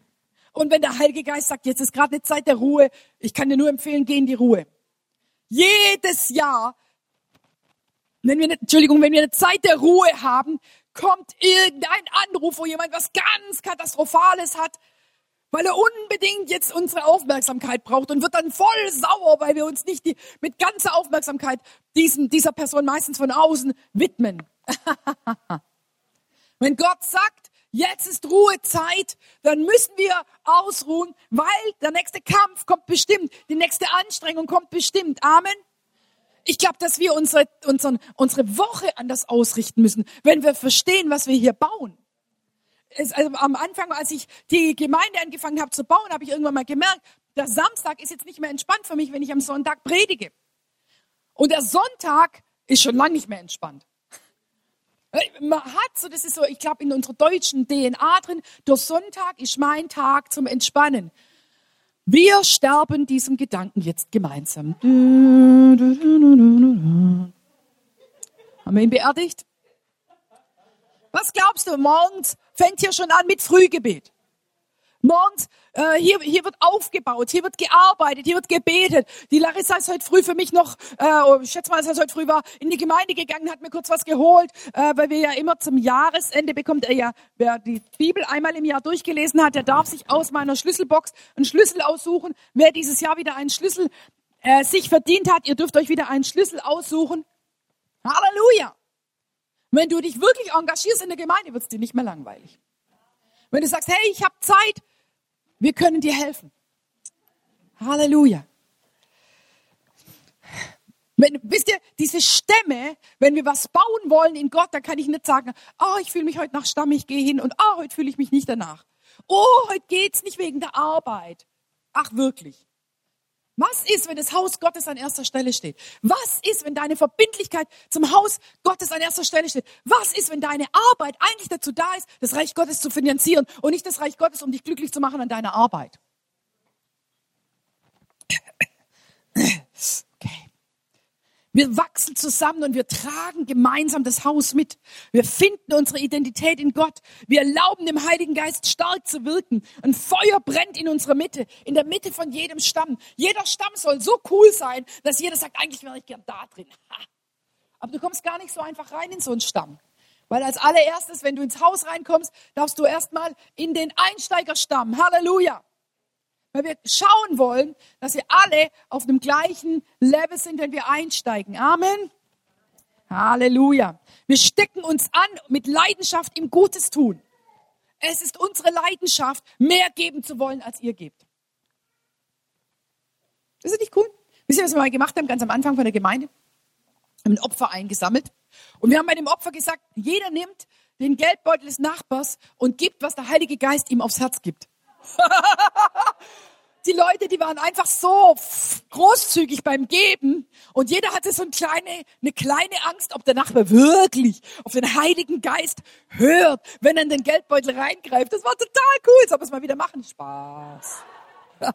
Speaker 1: Und wenn der Heilige Geist sagt, jetzt ist gerade eine Zeit der Ruhe, ich kann dir nur empfehlen, geh in die Ruhe. Jedes Jahr, wenn wir, eine, Entschuldigung, wenn wir eine Zeit der Ruhe haben, kommt irgendein Anruf, wo jemand was ganz Katastrophales hat, weil er unbedingt jetzt unsere Aufmerksamkeit braucht und wird dann voll sauer, weil wir uns nicht die, mit ganzer Aufmerksamkeit diesen, dieser Person meistens von außen widmen. Wenn Gott sagt, jetzt ist Ruhezeit, dann müssen wir ausruhen, weil der nächste Kampf kommt bestimmt, die nächste Anstrengung kommt bestimmt. Amen. Ich glaube, dass wir unsere, unseren, unsere Woche anders ausrichten müssen, wenn wir verstehen, was wir hier bauen. Es, also am Anfang, als ich die Gemeinde angefangen habe zu bauen, habe ich irgendwann mal gemerkt, der Samstag ist jetzt nicht mehr entspannt für mich, wenn ich am Sonntag predige. Und der Sonntag ist schon lange nicht mehr entspannt. Man hat so, das ist so, ich glaube, in unserer deutschen DNA drin, der Sonntag ist mein Tag zum Entspannen. Wir sterben diesem Gedanken jetzt gemeinsam. Haben wir ihn beerdigt? Was glaubst du, morgens fängt hier schon an mit Frühgebet. Morgens, äh, hier, hier wird aufgebaut, hier wird gearbeitet, hier wird gebetet. Die Larissa ist heute früh für mich noch, äh, oh, ich schätze mal, als er heute früh war, in die Gemeinde gegangen, hat mir kurz was geholt, äh, weil wir ja immer zum Jahresende bekommt er ja, wer die Bibel einmal im Jahr durchgelesen hat, der darf sich aus meiner Schlüsselbox einen Schlüssel aussuchen. Wer dieses Jahr wieder einen Schlüssel äh, sich verdient hat, ihr dürft euch wieder einen Schlüssel aussuchen. Halleluja! Wenn du dich wirklich engagierst in der Gemeinde, wird es dir nicht mehr langweilig. Wenn du sagst, hey, ich habe Zeit, wir können dir helfen. Halleluja. Wenn, wisst ihr, diese Stämme, wenn wir was bauen wollen in Gott, dann kann ich nicht sagen, oh, ich fühle mich heute nach Stamm, ich gehe hin und oh, heute fühle ich mich nicht danach. Oh, heute geht's nicht wegen der Arbeit. Ach, wirklich. Was ist, wenn das Haus Gottes an erster Stelle steht? Was ist, wenn deine Verbindlichkeit zum Haus Gottes an erster Stelle steht? Was ist, wenn deine Arbeit eigentlich dazu da ist, das Reich Gottes zu finanzieren und nicht das Reich Gottes, um dich glücklich zu machen an deiner Arbeit? Wir wachsen zusammen und wir tragen gemeinsam das Haus mit. Wir finden unsere Identität in Gott. Wir erlauben dem Heiligen Geist stark zu wirken. Ein Feuer brennt in unserer Mitte, in der Mitte von jedem Stamm. Jeder Stamm soll so cool sein, dass jeder sagt, eigentlich wäre ich gern da drin. Aber du kommst gar nicht so einfach rein in so einen Stamm. Weil als allererstes, wenn du ins Haus reinkommst, darfst du erstmal in den Einsteigerstamm. Halleluja weil wir schauen wollen, dass wir alle auf dem gleichen Level sind, wenn wir einsteigen. Amen. Halleluja. Wir stecken uns an mit Leidenschaft im Gutes tun. Es ist unsere Leidenschaft, mehr geben zu wollen, als ihr gebt. Ist das nicht cool? Wisst ihr, was wir mal gemacht haben, ganz am Anfang von der Gemeinde? Wir haben ein Opfer eingesammelt. Und wir haben bei dem Opfer gesagt, jeder nimmt den Geldbeutel des Nachbars und gibt, was der Heilige Geist ihm aufs Herz gibt. die Leute, die waren einfach so großzügig beim Geben und jeder hatte so eine kleine, eine kleine Angst, ob der Nachbar wirklich auf den Heiligen Geist hört, wenn er in den Geldbeutel reingreift. Das war total cool. Sollen wir es mal wieder machen? Spaß.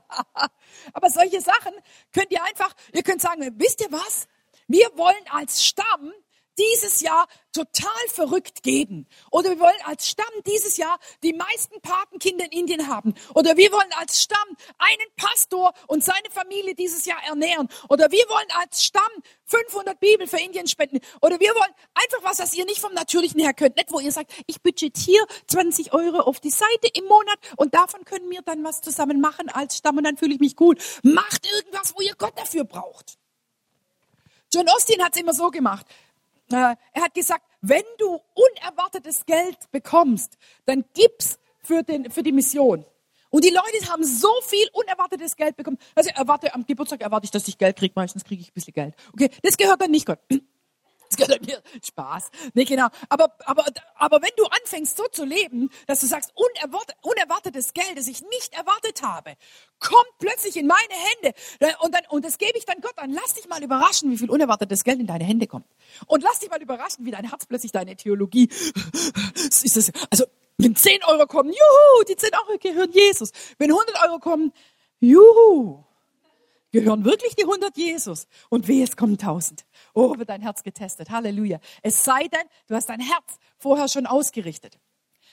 Speaker 1: Aber solche Sachen könnt ihr einfach, ihr könnt sagen, wisst ihr was? Wir wollen als Stamm dieses Jahr total verrückt geben. Oder wir wollen als Stamm dieses Jahr die meisten Patenkinder in Indien haben. Oder wir wollen als Stamm einen Pastor und seine Familie dieses Jahr ernähren. Oder wir wollen als Stamm 500 Bibel für Indien spenden. Oder wir wollen einfach was, was ihr nicht vom Natürlichen her könnt. Nicht, wo ihr sagt, ich budgetiere 20 Euro auf die Seite im Monat und davon können wir dann was zusammen machen als Stamm und dann fühle ich mich gut. Macht irgendwas, wo ihr Gott dafür braucht. John Austin hat es immer so gemacht. Er hat gesagt, wenn du unerwartetes Geld bekommst, dann gib's für, den, für die Mission. Und die Leute haben so viel unerwartetes Geld bekommen. Also erwarte, am Geburtstag erwarte ich, dass ich Geld kriege. Meistens kriege ich ein bisschen Geld. Okay, das gehört dann nicht Gott. Das gehört mir Spaß. Nee, genau. Aber, aber, aber wenn du anfängst so zu leben, dass du sagst, unerwartet, unerwartetes Geld, das ich nicht erwartet habe, kommt plötzlich in meine Hände. Und, dann, und das gebe ich dann Gott an. Lass dich mal überraschen, wie viel unerwartetes Geld in deine Hände kommt. Und lass dich mal überraschen, wie dein Herz plötzlich deine Theologie, ist das, also, wenn 10 Euro kommen, juhu, die 10 Euro gehören Jesus. Wenn 100 Euro kommen, juhu, gehören wirklich die 100 Jesus. Und weh, es kommen 1000. Oh, wird dein Herz getestet. Halleluja. Es sei denn, du hast dein Herz vorher schon ausgerichtet.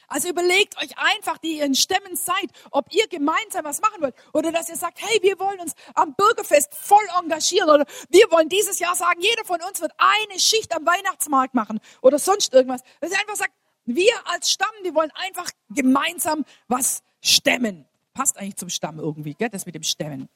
Speaker 1: Also überlegt euch einfach, die ihr in Stämmen seid, ob ihr gemeinsam was machen wollt oder dass ihr sagt, hey, wir wollen uns am Bürgerfest voll engagieren oder wir wollen dieses Jahr sagen, jeder von uns wird eine Schicht am Weihnachtsmarkt machen oder sonst irgendwas. Dass ihr einfach sagt, wir als Stamm, wir wollen einfach gemeinsam was stemmen. Passt eigentlich zum Stamm irgendwie, gell? das mit dem Stemmen.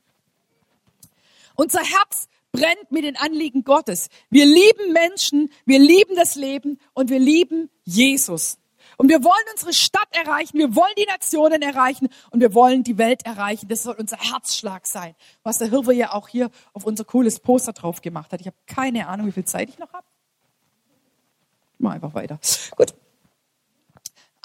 Speaker 1: Unser Herz brennt mit den Anliegen Gottes. Wir lieben Menschen, wir lieben das Leben und wir lieben Jesus. Und wir wollen unsere Stadt erreichen, wir wollen die Nationen erreichen und wir wollen die Welt erreichen. Das soll unser Herzschlag sein, was der Hirwe ja auch hier auf unser cooles Poster drauf gemacht hat. Ich habe keine Ahnung, wie viel Zeit ich noch habe. Mal einfach weiter. Gut.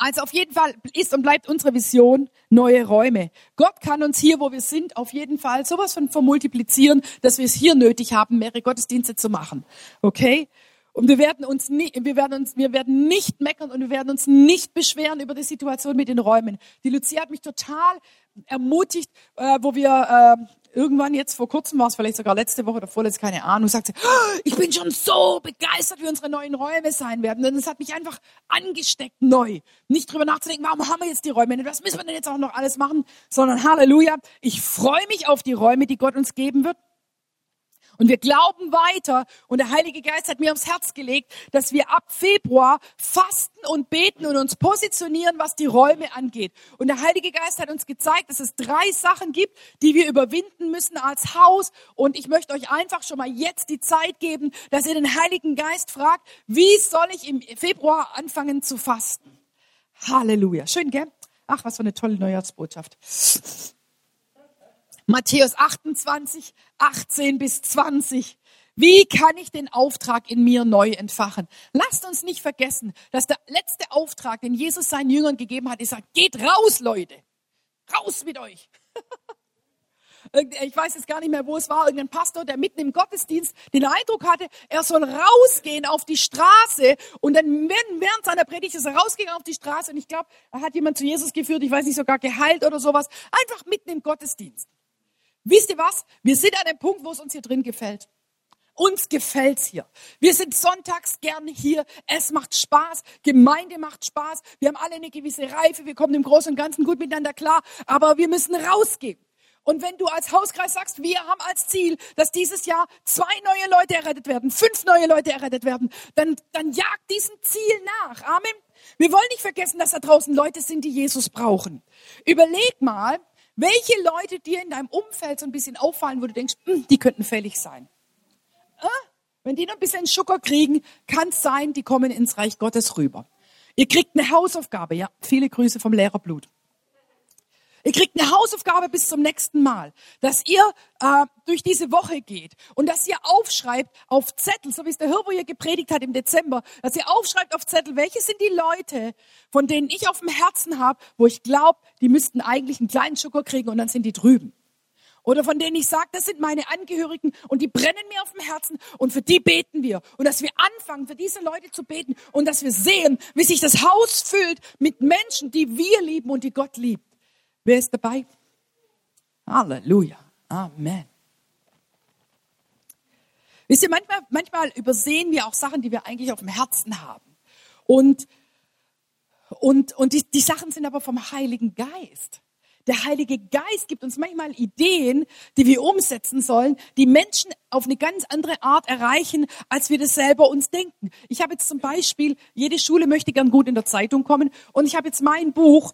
Speaker 1: Also auf jeden Fall ist und bleibt unsere Vision neue Räume. Gott kann uns hier, wo wir sind, auf jeden Fall sowas von vermultiplizieren, dass wir es hier nötig haben, mehrere Gottesdienste zu machen. Okay? Und wir werden uns nicht, wir werden uns, wir werden nicht meckern und wir werden uns nicht beschweren über die Situation mit den Räumen. Die Lucia hat mich total ermutigt, äh, wo wir äh, irgendwann jetzt vor kurzem war es vielleicht sogar letzte Woche oder vorletzte, keine Ahnung, sagt sie, oh, ich bin schon so begeistert, wie unsere neuen Räume sein werden. Und es hat mich einfach angesteckt neu. Nicht drüber nachzudenken, warum haben wir jetzt die Räume? Was müssen wir denn jetzt auch noch alles machen? Sondern Halleluja, ich freue mich auf die Räume, die Gott uns geben wird. Und wir glauben weiter. Und der Heilige Geist hat mir aufs Herz gelegt, dass wir ab Februar fasten und beten und uns positionieren, was die Räume angeht. Und der Heilige Geist hat uns gezeigt, dass es drei Sachen gibt, die wir überwinden müssen als Haus. Und ich möchte euch einfach schon mal jetzt die Zeit geben, dass ihr den Heiligen Geist fragt, wie soll ich im Februar anfangen zu fasten? Halleluja. Schön, gell? Ach, was für eine tolle Neujahrsbotschaft. Matthäus 28, 18 bis 20. Wie kann ich den Auftrag in mir neu entfachen? Lasst uns nicht vergessen, dass der letzte Auftrag, den Jesus seinen Jüngern gegeben hat, ist, geht raus, Leute. Raus mit euch. Ich weiß jetzt gar nicht mehr, wo es war. Irgendein Pastor, der mitten im Gottesdienst den Eindruck hatte, er soll rausgehen auf die Straße. Und dann während seiner Predigt ist er rausgegangen auf die Straße. Und ich glaube, er hat jemand zu Jesus geführt, ich weiß nicht, sogar geheilt oder sowas. Einfach mitten im Gottesdienst. Wisst ihr was? Wir sind an dem Punkt, wo es uns hier drin gefällt. Uns gefällt's hier. Wir sind sonntags gern hier. Es macht Spaß. Gemeinde macht Spaß. Wir haben alle eine gewisse Reife. Wir kommen im Großen und Ganzen gut miteinander klar. Aber wir müssen rausgehen. Und wenn du als Hauskreis sagst, wir haben als Ziel, dass dieses Jahr zwei neue Leute errettet werden, fünf neue Leute errettet werden, dann, dann jagt diesem Ziel nach. Amen. Wir wollen nicht vergessen, dass da draußen Leute sind, die Jesus brauchen. Überleg mal, welche Leute dir in deinem Umfeld so ein bisschen auffallen, wo du denkst, hm, die könnten fällig sein? Äh? Wenn die noch ein bisschen Schucker kriegen, kann es sein, die kommen ins Reich Gottes rüber. Ihr kriegt eine Hausaufgabe, ja. Viele Grüße vom Lehrerblut. Ihr kriegt eine Hausaufgabe bis zum nächsten Mal, dass ihr äh, durch diese Woche geht und dass ihr aufschreibt auf Zettel, so wie es der Hirbo hier gepredigt hat im Dezember, dass ihr aufschreibt auf Zettel, welche sind die Leute, von denen ich auf dem Herzen habe, wo ich glaube, die müssten eigentlich einen kleinen Schucker kriegen und dann sind die drüben. oder von denen ich sage, das sind meine Angehörigen und die brennen mir auf dem Herzen und für die beten wir. Und dass wir anfangen, für diese Leute zu beten und dass wir sehen, wie sich das Haus füllt mit Menschen, die wir lieben und die Gott liebt. Wer ist dabei? Halleluja. Amen. Wisst ihr, manchmal, manchmal übersehen wir auch Sachen, die wir eigentlich auf dem Herzen haben. Und, und, und die, die Sachen sind aber vom Heiligen Geist. Der Heilige Geist gibt uns manchmal Ideen, die wir umsetzen sollen, die Menschen auf eine ganz andere Art erreichen, als wir das selber uns denken. Ich habe jetzt zum Beispiel, jede Schule möchte gern gut in der Zeitung kommen und ich habe jetzt mein Buch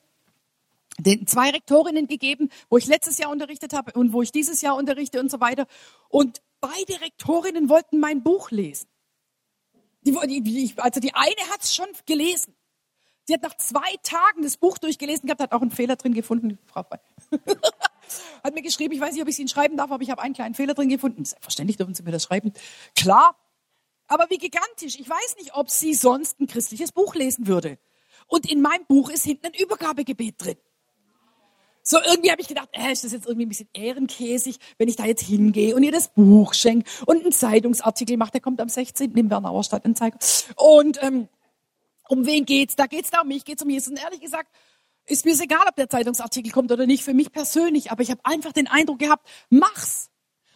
Speaker 1: den zwei Rektorinnen gegeben, wo ich letztes Jahr unterrichtet habe und wo ich dieses Jahr unterrichte und so weiter. Und beide Rektorinnen wollten mein Buch lesen. Die, die, also die eine hat es schon gelesen. Sie hat nach zwei Tagen das Buch durchgelesen gehabt, hat auch einen Fehler drin gefunden. Frau hat mir geschrieben, ich weiß nicht, ob ich es Ihnen schreiben darf, aber ich habe einen kleinen Fehler drin gefunden. Selbstverständlich dürfen Sie mir das schreiben. Klar. Aber wie gigantisch. Ich weiß nicht, ob sie sonst ein christliches Buch lesen würde. Und in meinem Buch ist hinten ein Übergabegebet drin. So irgendwie habe ich gedacht, äh, ist das jetzt irgendwie ein bisschen ehrenkäsig, wenn ich da jetzt hingehe und ihr das Buch schenke und einen Zeitungsartikel mache. Der kommt am 16. im Bernauer Stadtanzeiger. Und ähm, um wen geht's? Da geht's da um mich, geht's um Jesus. Und ehrlich gesagt, ist mir egal, ob der Zeitungsartikel kommt oder nicht, für mich persönlich, aber ich habe einfach den Eindruck gehabt, mach's.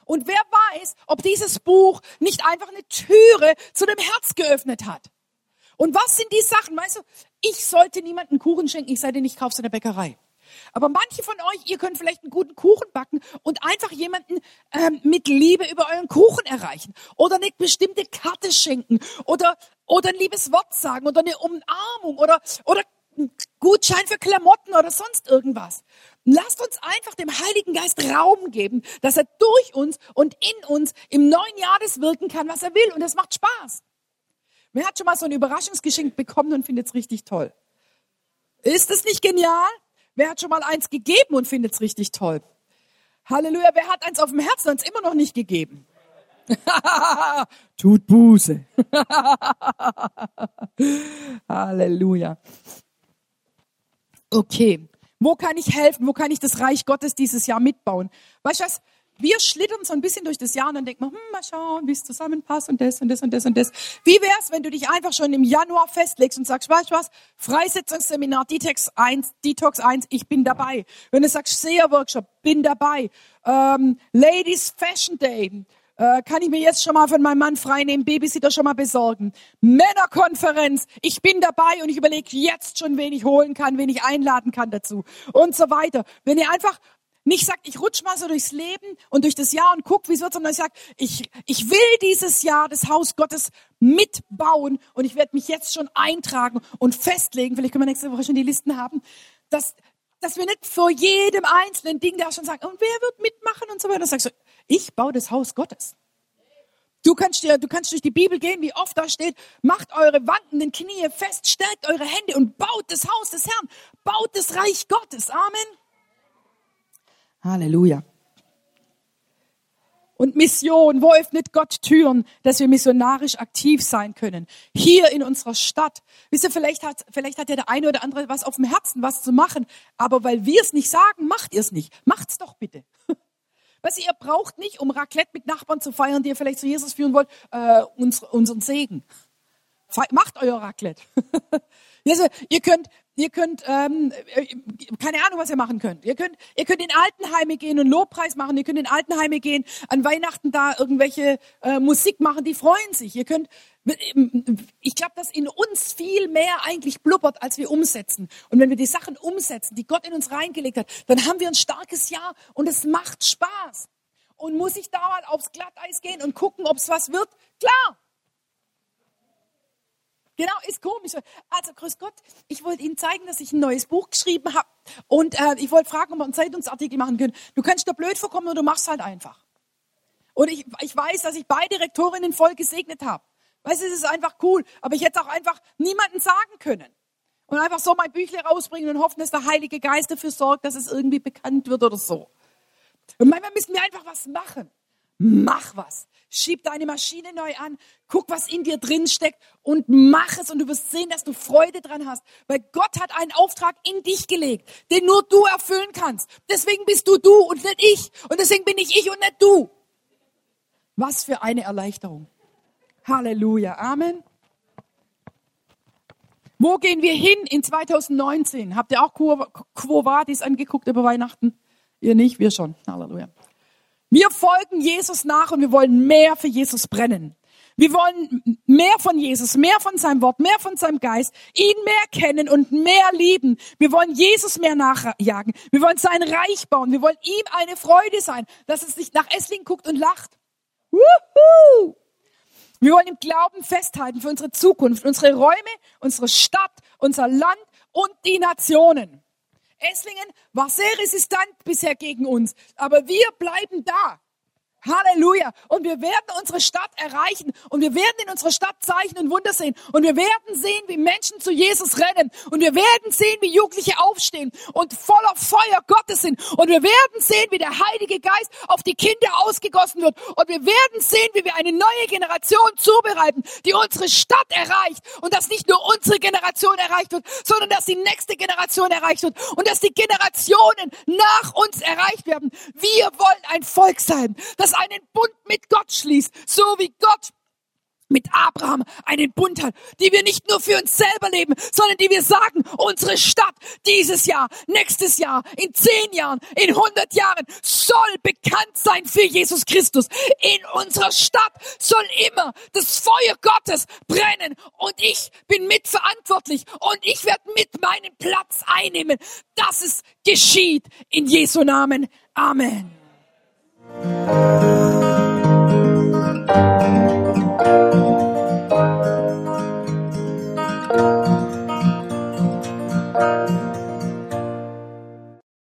Speaker 1: Und wer weiß, ob dieses Buch nicht einfach eine Türe zu dem Herz geöffnet hat. Und was sind die Sachen? Weißt du, ich sollte niemanden Kuchen schenken, ich sei denn, ich kaufe in der Bäckerei. Aber manche von euch, ihr könnt vielleicht einen guten Kuchen backen und einfach jemanden ähm, mit Liebe über euren Kuchen erreichen oder eine bestimmte Karte schenken oder oder ein liebes Wort sagen oder eine Umarmung oder, oder ein Gutschein für Klamotten oder sonst irgendwas. Lasst uns einfach dem Heiligen Geist Raum geben, dass er durch uns und in uns im neuen Jahr das wirken kann, was er will. Und das macht Spaß. Wer hat schon mal so ein Überraschungsgeschenk bekommen und findet es richtig toll? Ist es nicht genial? Wer hat schon mal eins gegeben und findet es richtig toll? Halleluja, wer hat eins auf dem Herzen und es immer noch nicht gegeben? Tut Buße. Halleluja. Okay. Wo kann ich helfen? Wo kann ich das Reich Gottes dieses Jahr mitbauen? Weißt du was? Wir schlittern so ein bisschen durch das Jahr und dann denkt man, hm, mal schauen, wie es zusammenpasst und das und das und das und das. Wie wär's, wenn du dich einfach schon im Januar festlegst und sagst, weißt du was? Freisetzungsseminar, Detox 1, Detox 1, ich bin dabei. Wenn du sagst, Seher-Workshop, bin dabei. Ähm, Ladies Fashion Day, äh, kann ich mir jetzt schon mal von meinem Mann freinehmen, Babysitter schon mal besorgen. Männerkonferenz, ich bin dabei und ich überlege jetzt schon, wen ich holen kann, wen ich einladen kann dazu und so weiter. Wenn ihr einfach nicht sagt, ich rutsch mal so durchs Leben und durch das Jahr und guck, wie es wird, sondern ich sage, ich, ich will dieses Jahr das Haus Gottes mitbauen und ich werde mich jetzt schon eintragen und festlegen, vielleicht können wir nächste Woche schon die Listen haben, dass, dass wir nicht vor jedem einzelnen Ding da schon sagen, und wer wird mitmachen und so weiter. Dann sagst du, ich baue das Haus Gottes. Du kannst, dir, du kannst durch die Bibel gehen, wie oft da steht, macht eure wankenden Knie fest, stärkt eure Hände und baut das Haus des Herrn, baut das Reich Gottes. Amen. Halleluja. Und Mission, wo öffnet Gott Türen, dass wir missionarisch aktiv sein können? Hier in unserer Stadt. Wisst ihr, vielleicht hat, vielleicht hat ja der eine oder andere was auf dem Herzen, was zu machen. Aber weil wir es nicht sagen, macht ihr es nicht. Macht's doch bitte. Du, ihr braucht nicht, um Raclette mit Nachbarn zu feiern, die ihr vielleicht zu Jesus führen wollt, äh, uns, unseren Segen. Macht euer Raclette. ihr könnt, ihr könnt, ähm, äh, keine Ahnung, was ihr machen könnt. Ihr könnt, ihr könnt in Altenheime gehen und Lobpreis machen. Ihr könnt in Altenheime gehen, an Weihnachten da irgendwelche äh, Musik machen. Die freuen sich. Ihr könnt ich glaube, dass in uns viel mehr eigentlich blubbert, als wir umsetzen. Und wenn wir die Sachen umsetzen, die Gott in uns reingelegt hat, dann haben wir ein starkes Jahr und es macht Spaß. Und muss ich da mal aufs Glatteis gehen und gucken, ob es was wird? Klar. Genau, ist komisch. Also, grüß Gott, ich wollte Ihnen zeigen, dass ich ein neues Buch geschrieben habe. Und äh, ich wollte fragen, ob wir einen Zeitungsartikel machen können. Du kannst da blöd vorkommen oder du machst halt einfach. Und ich, ich weiß, dass ich beide Rektorinnen voll gesegnet habe. Weißt du, es ist einfach cool. Aber ich hätte auch einfach niemanden sagen können. Und einfach so mein Büchle rausbringen und hoffen, dass der Heilige Geist dafür sorgt, dass es irgendwie bekannt wird oder so. Und manchmal müssen wir einfach was machen. Mach was. schieb deine Maschine neu an, guck, was in dir drin steckt und mach es und du wirst sehen, dass du Freude dran hast, weil Gott hat einen Auftrag in dich gelegt, den nur du erfüllen kannst. Deswegen bist du du und nicht ich und deswegen bin ich ich und nicht du. Was für eine Erleichterung. Halleluja. Amen. Wo gehen wir hin in 2019? Habt ihr auch Quo, Vadis angeguckt über Weihnachten? Ihr nicht, wir schon. Halleluja. Wir folgen Jesus nach und wir wollen mehr für Jesus brennen. Wir wollen mehr von Jesus, mehr von seinem Wort, mehr von seinem Geist, ihn mehr kennen und mehr lieben. Wir wollen Jesus mehr nachjagen. Wir wollen sein Reich bauen. Wir wollen ihm eine Freude sein, dass es nicht nach Essling guckt und lacht. Wuhu! Wir wollen im Glauben festhalten für unsere Zukunft, unsere Räume, unsere Stadt, unser Land und die Nationen. Esslingen war sehr resistant bisher gegen uns, aber wir bleiben da. Halleluja. Und wir werden unsere Stadt erreichen. Und wir werden in unserer Stadt Zeichen und Wunder sehen. Und wir werden sehen, wie Menschen zu Jesus rennen. Und wir werden sehen, wie Jugendliche aufstehen und voller Feuer Gottes sind. Und wir werden sehen, wie der Heilige Geist auf die Kinder ausgegossen wird. Und wir werden sehen, wie wir eine neue Generation zubereiten, die unsere Stadt erreicht. Und dass nicht nur unsere Generation erreicht wird, sondern dass die nächste Generation erreicht wird. Und dass die Generationen nach uns erreicht werden. Wir wollen ein Volk sein, das das einen Bund mit Gott schließt, so wie Gott mit Abraham einen Bund hat, die wir nicht nur für uns selber leben, sondern die wir sagen, unsere Stadt dieses Jahr, nächstes Jahr, in zehn Jahren, in hundert Jahren soll bekannt sein für Jesus Christus. In unserer Stadt soll immer das Feuer Gottes brennen und ich bin mitverantwortlich und ich werde mit meinem Platz einnehmen, dass es geschieht in Jesu Namen. Amen. Música